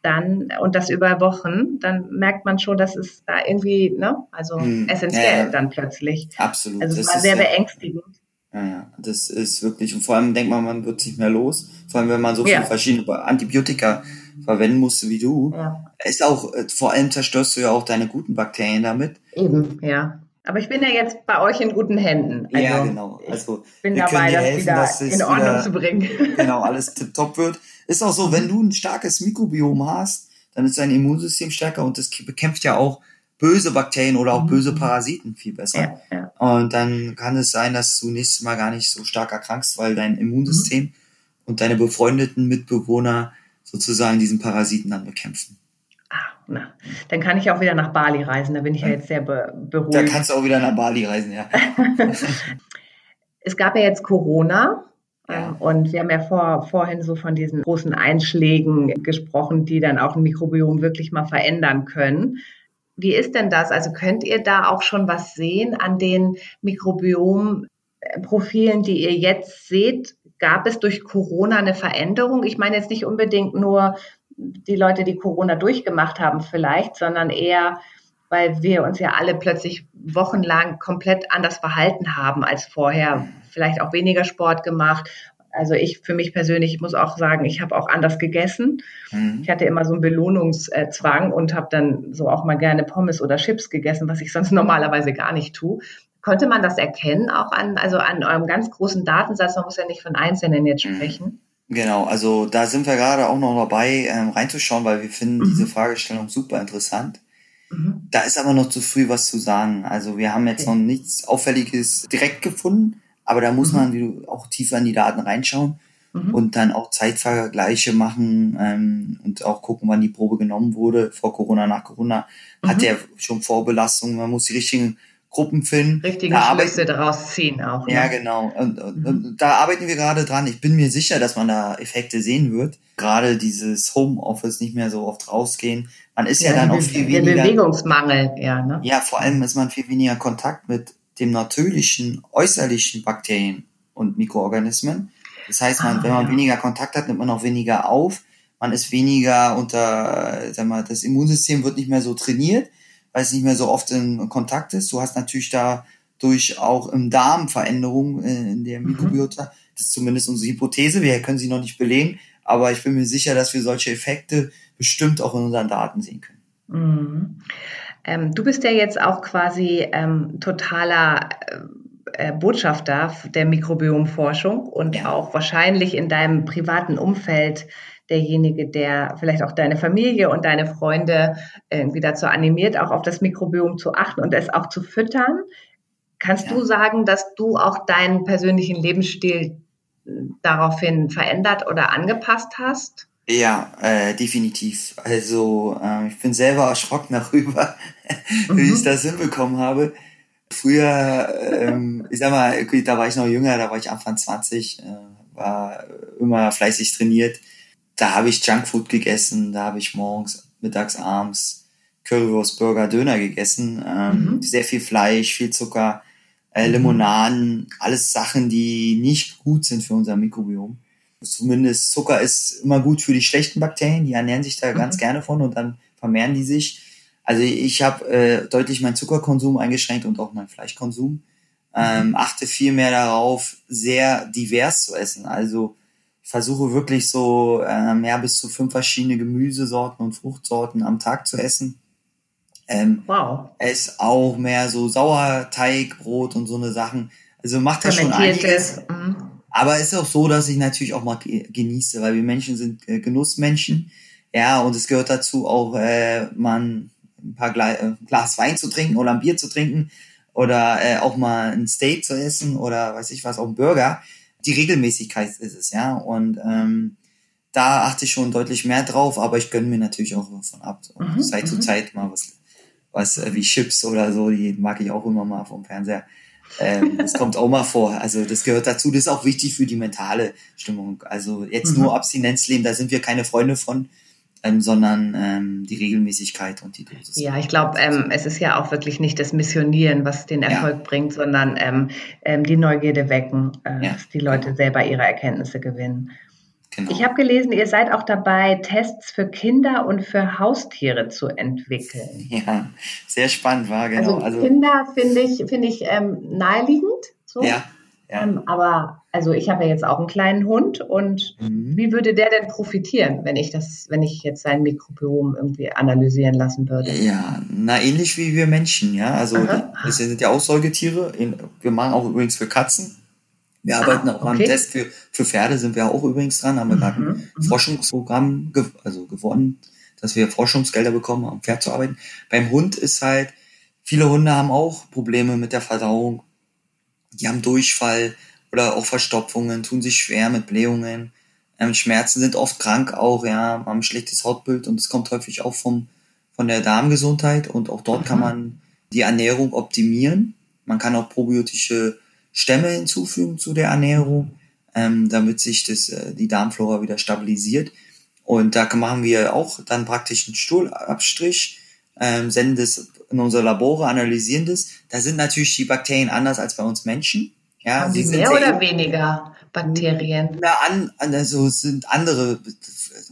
dann und das über Wochen, dann merkt man schon, dass es da irgendwie, ne, also hm. essentiell ja, dann plötzlich. Absolut. Also es das war sehr beängstigend. Ja, ja, das ist wirklich, und vor allem denkt man, man wird nicht mehr los. Vor allem, wenn man so viele verschiedene Antibiotika verwenden musste wie du. Ja. Ist auch, äh, vor allem zerstörst du ja auch deine guten Bakterien damit. Eben, ja. Aber ich bin ja jetzt bei euch in guten Händen. Also ja, genau. Also ich bin dabei, das helfen, wieder dass in Ordnung wieder, zu bringen. Genau, alles tipptopp wird. Ist auch so, wenn du ein starkes Mikrobiom hast, dann ist dein Immunsystem stärker und das bekämpft ja auch böse Bakterien oder auch mhm. böse Parasiten viel besser. Ja, ja. Und dann kann es sein, dass du nächstes Mal gar nicht so stark erkrankst, weil dein Immunsystem mhm. und deine befreundeten Mitbewohner sozusagen diesen Parasiten dann bekämpfen. Na, dann kann ich auch wieder nach Bali reisen. Da bin ich ja jetzt sehr be beruhigt. Da kannst du auch wieder nach Bali reisen, ja. es gab ja jetzt Corona. Ja. Und wir haben ja vor, vorhin so von diesen großen Einschlägen gesprochen, die dann auch ein Mikrobiom wirklich mal verändern können. Wie ist denn das? Also könnt ihr da auch schon was sehen an den Mikrobiom-Profilen, die ihr jetzt seht? Gab es durch Corona eine Veränderung? Ich meine jetzt nicht unbedingt nur die Leute, die Corona durchgemacht haben vielleicht, sondern eher, weil wir uns ja alle plötzlich wochenlang komplett anders verhalten haben als vorher. Vielleicht auch weniger Sport gemacht. Also ich für mich persönlich muss auch sagen, ich habe auch anders gegessen. Mhm. Ich hatte immer so einen Belohnungszwang und habe dann so auch mal gerne Pommes oder Chips gegessen, was ich sonst normalerweise gar nicht tue. Konnte man das erkennen auch an, also an eurem ganz großen Datensatz? Man muss ja nicht von Einzelnen jetzt mhm. sprechen. Genau, also da sind wir gerade auch noch dabei, ähm, reinzuschauen, weil wir finden mhm. diese Fragestellung super interessant. Mhm. Da ist aber noch zu früh was zu sagen. Also wir haben jetzt okay. noch nichts Auffälliges direkt gefunden, aber da muss mhm. man du, auch tiefer in die Daten reinschauen mhm. und dann auch Zeitvergleiche machen ähm, und auch gucken, wann die Probe genommen wurde, vor Corona, nach Corona. Hat mhm. der schon Vorbelastungen, man muss die richtigen Gruppen finden. Richtige da Schlüsse daraus ziehen auch. Ne? Ja, genau. Und, und, mhm. und, da arbeiten wir gerade dran. Ich bin mir sicher, dass man da Effekte sehen wird. Gerade dieses Homeoffice nicht mehr so oft rausgehen. Man ist ja, ja dann auch viel der weniger. Bewegungsmangel, ja. Ne? Ja, vor allem ist man viel weniger Kontakt mit dem natürlichen, äußerlichen Bakterien und Mikroorganismen. Das heißt, man, ah, wenn man ja. weniger Kontakt hat, nimmt man auch weniger auf. Man ist weniger unter, sag mal, das Immunsystem wird nicht mehr so trainiert weil es nicht mehr so oft in Kontakt ist. Du hast natürlich dadurch auch im Darm Veränderungen äh, in der mhm. Mikrobiota. Mhm. Das ist zumindest unsere Hypothese. Wir können sie noch nicht belegen, aber ich bin mir sicher, dass wir solche Effekte bestimmt auch in unseren Daten sehen können. Mhm. Ähm, du bist ja jetzt auch quasi ähm, totaler äh, Botschafter der Mikrobiomforschung und ja. auch wahrscheinlich in deinem privaten Umfeld derjenige, der vielleicht auch deine Familie und deine Freunde irgendwie dazu animiert, auch auf das Mikrobiom zu achten und es auch zu füttern. Kannst ja. du sagen, dass du auch deinen persönlichen Lebensstil äh, daraufhin verändert oder angepasst hast? Ja, äh, definitiv. Also äh, ich bin selber erschrocken darüber, mhm. wie ich das hinbekommen habe. Früher, ähm, ich sag mal, da war ich noch jünger, da war ich Anfang 20, äh, war immer fleißig trainiert da habe ich Junkfood gegessen, da habe ich morgens, mittags, abends Currywurst, Burger, Döner gegessen. Ähm, mhm. Sehr viel Fleisch, viel Zucker, äh, mhm. Limonaden, alles Sachen, die nicht gut sind für unser Mikrobiom. Zumindest Zucker ist immer gut für die schlechten Bakterien, die ernähren sich da mhm. ganz gerne von und dann vermehren die sich. Also ich habe äh, deutlich meinen Zuckerkonsum eingeschränkt und auch meinen Fleischkonsum. Ähm, mhm. achte viel mehr darauf, sehr divers zu essen. Also versuche wirklich so äh, mehr bis zu fünf verschiedene Gemüsesorten und Fruchtsorten am Tag zu essen. Ähm, wow. Es auch mehr so Sauerteigbrot und so eine Sachen. Also macht das schon einiges. Mhm. Aber es ist auch so, dass ich natürlich auch mal genieße, weil wir Menschen sind äh, Genussmenschen. Ja, und es gehört dazu auch, äh, man ein paar Gla äh, Glas Wein zu trinken oder ein Bier zu trinken oder äh, auch mal ein Steak zu essen oder weiß ich was, auch ein Burger die Regelmäßigkeit ist es, ja. Und ähm, da achte ich schon deutlich mehr drauf, aber ich gönne mir natürlich auch von ab. Mhm, Zeit zu mhm. Zeit mal was, was äh, wie Chips oder so, die mag ich auch immer mal vom Fernseher. Ähm, das kommt auch mal vor. Also das gehört dazu. Das ist auch wichtig für die mentale Stimmung. Also jetzt mhm. nur Abstinenzleben, da sind wir keine Freunde von. ähm, sondern ähm, die Regelmäßigkeit und die Dosis. Ja, ich glaube, ähm, es ist ja auch wirklich nicht das Missionieren, was den Erfolg ja. bringt, sondern ähm, ähm, die Neugierde wecken, äh, ja. dass die Leute selber ihre Erkenntnisse gewinnen. Genau. Ich habe gelesen, ihr seid auch dabei, Tests für Kinder und für Haustiere zu entwickeln. Ja, sehr spannend war, genau. Also, also Kinder finde ich, finde ich ähm, naheliegend. So. Ja, ja. Ähm, aber also ich habe ja jetzt auch einen kleinen Hund und mhm. wie würde der denn profitieren, wenn ich das, wenn ich jetzt sein Mikrobiom irgendwie analysieren lassen würde? Ja, na ähnlich wie wir Menschen, ja. Also Aha. das sind ja auch Säugetiere. Wir machen auch übrigens für Katzen. Wir ah, arbeiten auch okay. am Test für, für Pferde, sind wir auch übrigens dran, haben wir mhm. gerade ein mhm. Forschungsprogramm ge also gewonnen, dass wir Forschungsgelder bekommen, um Pferd zu arbeiten. Beim Hund ist halt, viele Hunde haben auch Probleme mit der Verdauung. Die haben Durchfall, oder auch Verstopfungen, tun sich schwer mit Blähungen. Ähm, Schmerzen sind oft krank auch, ja, haben ein schlechtes Hautbild und es kommt häufig auch vom, von der Darmgesundheit und auch dort mhm. kann man die Ernährung optimieren. Man kann auch probiotische Stämme hinzufügen zu der Ernährung, ähm, damit sich das, äh, die Darmflora wieder stabilisiert. Und da machen wir auch dann praktisch einen Stuhlabstrich, ähm, senden das in unsere Labore, analysieren das. Da sind natürlich die Bakterien anders als bei uns Menschen. Ja, Haben sie mehr oder weniger Bakterien? Na, an, also sind andere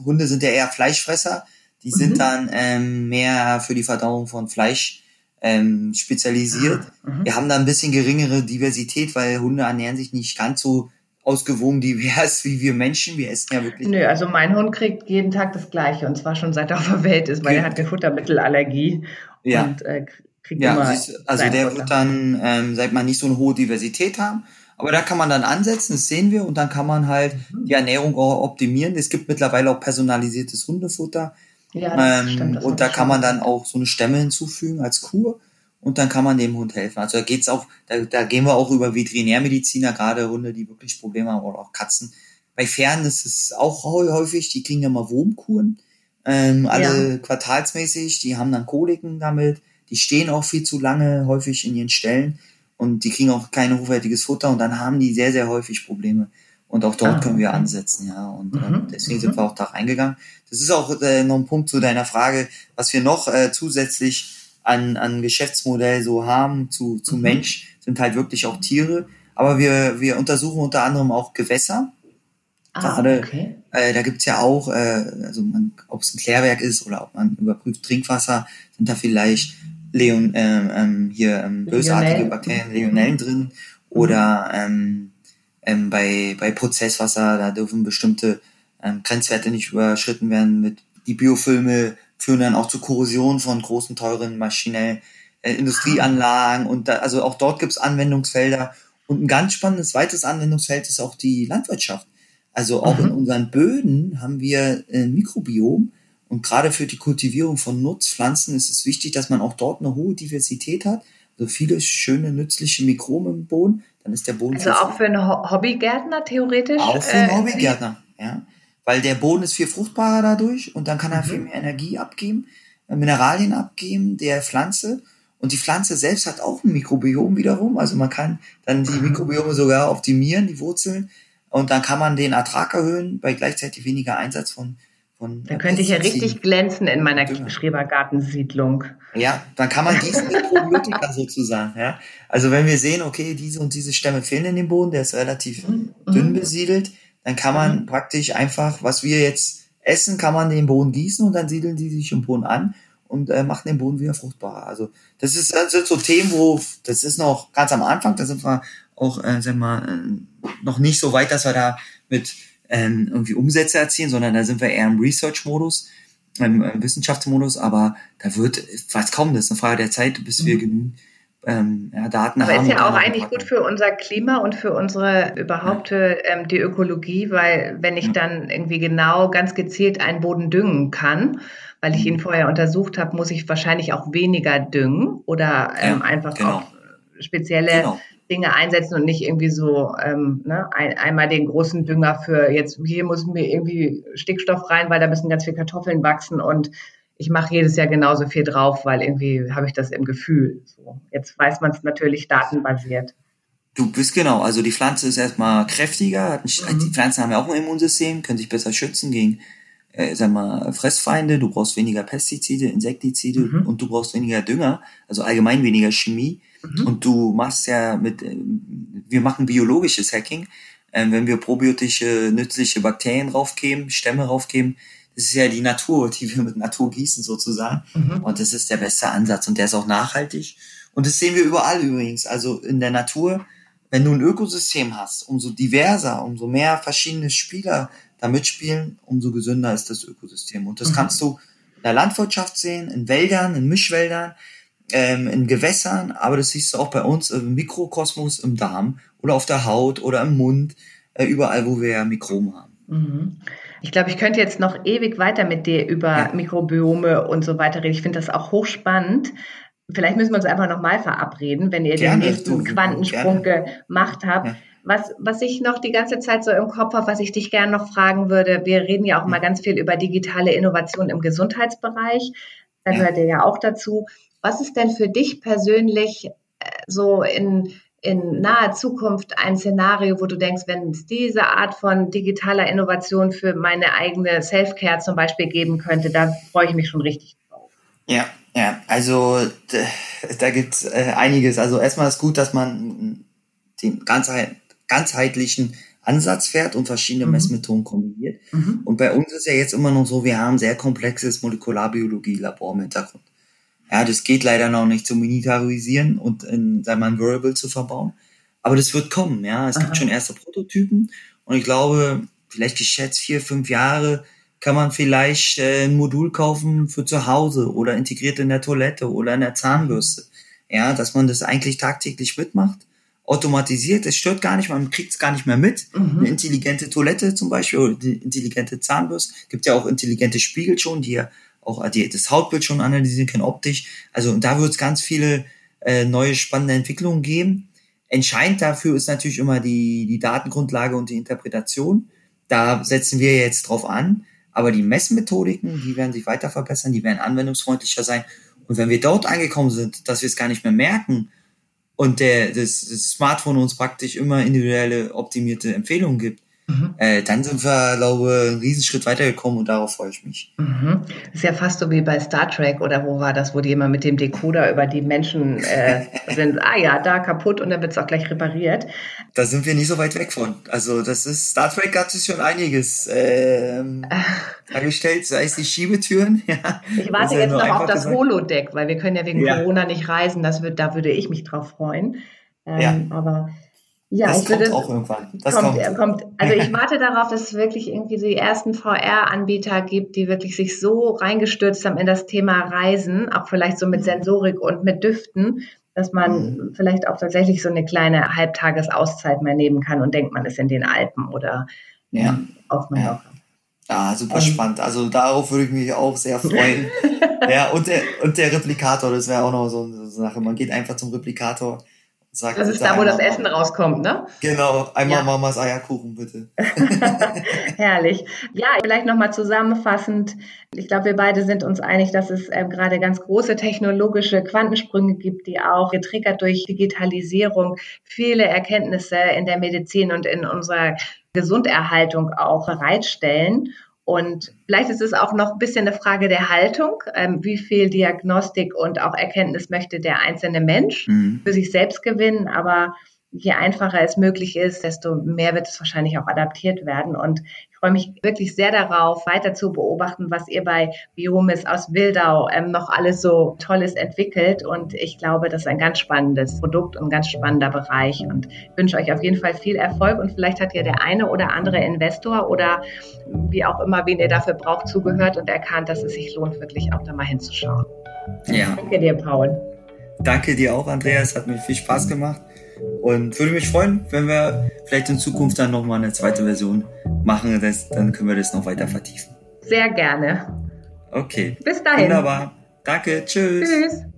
Hunde sind ja eher Fleischfresser. Die sind mhm. dann ähm, mehr für die Verdauung von Fleisch ähm, spezialisiert. Mhm. Wir haben da ein bisschen geringere Diversität, weil Hunde ernähren sich nicht ganz so ausgewogen divers wie wir Menschen. Wir essen ja wirklich. Nö, also mein Hund kriegt jeden Tag das Gleiche und zwar schon seit er auf der Welt ist, weil er hat eine Futtermittelallergie ja. und äh, kriegt ja, immer. Ist, also der wird dann, ähm, seit man nicht so eine hohe Diversität haben. Aber da kann man dann ansetzen, das sehen wir, und dann kann man halt mhm. die Ernährung auch optimieren. Es gibt mittlerweile auch personalisiertes Hundefutter. Ja, ähm, stimmt, und da kann man dann auch so eine Stämme hinzufügen als Kur und dann kann man dem Hund helfen. Also da geht's auch, da, da gehen wir auch über Veterinärmediziner, gerade Hunde, die wirklich Probleme haben oder auch Katzen. Bei Pferden ist es auch häufig, die kriegen ja mal Wurmkuren, ähm, alle ja. quartalsmäßig, die haben dann Koliken damit die stehen auch viel zu lange häufig in ihren Stellen und die kriegen auch kein hochwertiges Futter und dann haben die sehr, sehr häufig Probleme. Und auch dort ah, können wir ansetzen, ja. Und mhm, ähm, deswegen mhm. sind wir auch da reingegangen. Das ist auch äh, noch ein Punkt zu deiner Frage, was wir noch äh, zusätzlich an, an Geschäftsmodell so haben zu, zu mhm. Mensch, sind halt wirklich auch Tiere. Aber wir, wir untersuchen unter anderem auch Gewässer. Ah, Gerade, okay. äh, da gibt's ja auch, äh, also ob es ein Klärwerk ist oder ob man überprüft Trinkwasser, sind da vielleicht Leon, ähm, ähm, hier ähm, bösartige Bakterien, Leonellen drin oder ähm, ähm, bei, bei Prozesswasser, da dürfen bestimmte ähm, Grenzwerte nicht überschritten werden. Mit die Biofilme führen dann auch zu Korrosion von großen, teuren maschinellen äh, Industrieanlagen und da, also auch dort gibt's Anwendungsfelder. Und ein ganz spannendes zweites Anwendungsfeld ist auch die Landwirtschaft. Also auch mhm. in unseren Böden haben wir ein Mikrobiom, und gerade für die Kultivierung von Nutzpflanzen ist es wichtig, dass man auch dort eine hohe Diversität hat. Also viele schöne, nützliche Mikroben im Boden. Dann ist der Boden. Also auch für einen Hobbygärtner theoretisch? Auch für einen äh, Hobbygärtner, ja. Weil der Boden ist viel fruchtbarer dadurch und dann kann er mhm. viel mehr Energie abgeben, äh, Mineralien abgeben der Pflanze. Und die Pflanze selbst hat auch ein Mikrobiom wiederum. Also man kann dann die mhm. Mikrobiome sogar optimieren, die Wurzeln. Und dann kann man den Ertrag erhöhen bei gleichzeitig weniger Einsatz von von, da könnte ich ja richtig glänzen in meiner Dünger. Schrebergartensiedlung. Ja, dann kann man diesen Probiotika sozusagen, ja. Also wenn wir sehen, okay, diese und diese Stämme fehlen in dem Boden, der ist relativ mhm. dünn besiedelt, dann kann man mhm. praktisch einfach, was wir jetzt essen, kann man den Boden gießen und dann siedeln die sich im Boden an und äh, machen den Boden wieder fruchtbarer. Also das ist sind so Themen, wo das ist noch ganz am Anfang, da sind wir auch, äh, sagen wir mal, äh, noch nicht so weit, dass wir da mit ähm, irgendwie Umsätze erzielen, sondern da sind wir eher im Research-Modus, im, im Wissenschaftsmodus, aber da wird, was kaum, das ist eine Frage der Zeit, bis wir mhm. genügend ähm, ja, Daten aber haben. Aber ist ja auch eigentlich gut für unser Klima und für unsere überhaupt ja. ähm, die Ökologie, weil wenn ich ja. dann irgendwie genau ganz gezielt einen Boden düngen kann, weil ich ihn mhm. vorher untersucht habe, muss ich wahrscheinlich auch weniger düngen oder ähm, einfach genau. auch spezielle genau. Dinge einsetzen und nicht irgendwie so ähm, ne, ein, einmal den großen Dünger für jetzt hier muss mir irgendwie Stickstoff rein, weil da müssen ganz viele Kartoffeln wachsen und ich mache jedes Jahr genauso viel drauf, weil irgendwie habe ich das im Gefühl. So, jetzt weiß man es natürlich datenbasiert. Du bist genau, also die Pflanze ist erstmal kräftiger, mhm. die Pflanzen haben ja auch ein Immunsystem, können sich besser schützen gegen äh, sag mal, Fressfeinde, du brauchst weniger Pestizide, Insektizide mhm. und du brauchst weniger Dünger, also allgemein weniger Chemie. Mhm. Und du machst ja mit, äh, wir machen biologisches Hacking. Ähm, wenn wir probiotische, nützliche Bakterien raufgeben, Stämme raufgeben, das ist ja die Natur, die wir mit Natur gießen sozusagen. Mhm. Und das ist der beste Ansatz und der ist auch nachhaltig. Und das sehen wir überall übrigens. Also in der Natur, wenn du ein Ökosystem hast, umso diverser, umso mehr verschiedene Spieler da mitspielen, umso gesünder ist das Ökosystem. Und das mhm. kannst du in der Landwirtschaft sehen, in Wäldern, in Mischwäldern, ähm, in Gewässern, aber das siehst du auch bei uns im Mikrokosmos im Darm oder auf der Haut oder im Mund, äh, überall, wo wir Mikroben haben. Mhm. Ich glaube, ich könnte jetzt noch ewig weiter mit dir über ja. Mikrobiome und so weiter reden. Ich finde das auch hochspannend. Vielleicht müssen wir uns einfach nochmal verabreden, wenn ihr gerne, den nächsten Quantensprung gerne. gemacht habt. Ja. Was, was ich noch die ganze Zeit so im Kopf habe, was ich dich gerne noch fragen würde, wir reden ja auch mal ganz viel über digitale Innovation im Gesundheitsbereich. Da ja. gehört ihr ja auch dazu. Was ist denn für dich persönlich äh, so in, in naher Zukunft ein Szenario, wo du denkst, wenn es diese Art von digitaler Innovation für meine eigene Self-Care zum Beispiel geben könnte, da freue ich mich schon richtig drauf. Ja, ja, also da gibt es äh, einiges. Also erstmal ist gut, dass man den ganzheit, ganzheitlichen Ansatz fährt und verschiedene mhm. Messmethoden kombiniert. Mhm. Und bei uns ist ja jetzt immer noch so, wir haben sehr komplexes Molekularbiologie-Labor im Hintergrund. Ja, das geht leider noch nicht zu miniaturisieren und in, sagen wir mal, ein Variable zu verbauen. Aber das wird kommen, ja. Es Aha. gibt schon erste Prototypen und ich glaube, vielleicht geschätzt vier, fünf Jahre kann man vielleicht äh, ein Modul kaufen für zu Hause oder integriert in der Toilette oder in der Zahnbürste. Ja, dass man das eigentlich tagtäglich mitmacht. Automatisiert, es stört gar nicht, man kriegt es gar nicht mehr mit. Mhm. Eine intelligente Toilette zum Beispiel oder die intelligente Zahnbürste. Gibt ja auch intelligente Spiegel schon, die ja auch die, das Hautbild schon analysieren können, optisch. Also da wird es ganz viele äh, neue spannende Entwicklungen geben. Entscheidend dafür ist natürlich immer die, die Datengrundlage und die Interpretation. Da setzen wir jetzt drauf an. Aber die Messmethodiken, die werden sich weiter verbessern, die werden anwendungsfreundlicher sein. Und wenn wir dort angekommen sind, dass wir es gar nicht mehr merken und der, das, das Smartphone uns praktisch immer individuelle, optimierte Empfehlungen gibt, Mhm. Äh, dann sind wir, glaube ich, einen Riesenschritt weitergekommen und darauf freue ich mich. Mhm. ist ja fast so wie bei Star Trek oder wo war das, wo die immer mit dem Decoder über die Menschen äh, sind, ah ja, da kaputt und dann wird es auch gleich repariert. Da sind wir nicht so weit weg von. Also das ist, Star Trek hat sich schon einiges ähm, dargestellt, sei es die Schiebetüren. Ja. Ich warte jetzt noch auf das gesagt. Holodeck, weil wir können ja wegen ja. Corona nicht reisen, das wird, da würde ich mich drauf freuen. Ähm, ja. Aber ja, das kommt würde, auch irgendwann. Das kommt, kommt. kommt. Also ich warte darauf, dass es wirklich irgendwie die ersten VR-Anbieter gibt, die wirklich sich so reingestürzt haben in das Thema Reisen, auch vielleicht so mit mhm. Sensorik und mit Düften, dass man mhm. vielleicht auch tatsächlich so eine kleine Halbtagesauszeit mehr nehmen kann und denkt, man ist in den Alpen oder ja. auf Mallorca. Ja. ja super ähm. spannend. Also darauf würde ich mich auch sehr freuen. ja, und der, und der Replikator, das wäre auch noch so eine Sache. Man geht einfach zum Replikator Sagt das ist da, wo das Essen Mama. rauskommt, ne? Genau, einmal ja. Mamas Eierkuchen bitte. Herrlich. Ja, vielleicht nochmal zusammenfassend. Ich glaube, wir beide sind uns einig, dass es äh, gerade ganz große technologische Quantensprünge gibt, die auch getriggert durch Digitalisierung viele Erkenntnisse in der Medizin und in unserer Gesunderhaltung auch bereitstellen. Und vielleicht ist es auch noch ein bisschen eine Frage der Haltung. Ähm, wie viel Diagnostik und auch Erkenntnis möchte der einzelne Mensch mhm. für sich selbst gewinnen? Aber je einfacher es möglich ist, desto mehr wird es wahrscheinlich auch adaptiert werden. Und ich freue mich wirklich sehr darauf, weiter zu beobachten, was ihr bei Biomis aus Wildau ähm, noch alles so Tolles entwickelt. Und ich glaube, das ist ein ganz spannendes Produkt und ein ganz spannender Bereich. Und ich wünsche euch auf jeden Fall viel Erfolg. Und vielleicht hat ja der eine oder andere Investor oder wie auch immer, wen ihr dafür braucht, zugehört und erkannt, dass es sich lohnt, wirklich auch da mal hinzuschauen. Ja. Danke dir, Paul. Danke dir auch, Andreas. Hat mir viel Spaß gemacht. Und würde mich freuen, wenn wir vielleicht in Zukunft dann nochmal eine zweite Version machen. Das, dann können wir das noch weiter vertiefen. Sehr gerne. Okay. Bis dahin. Wunderbar. Danke. Tschüss. Tschüss.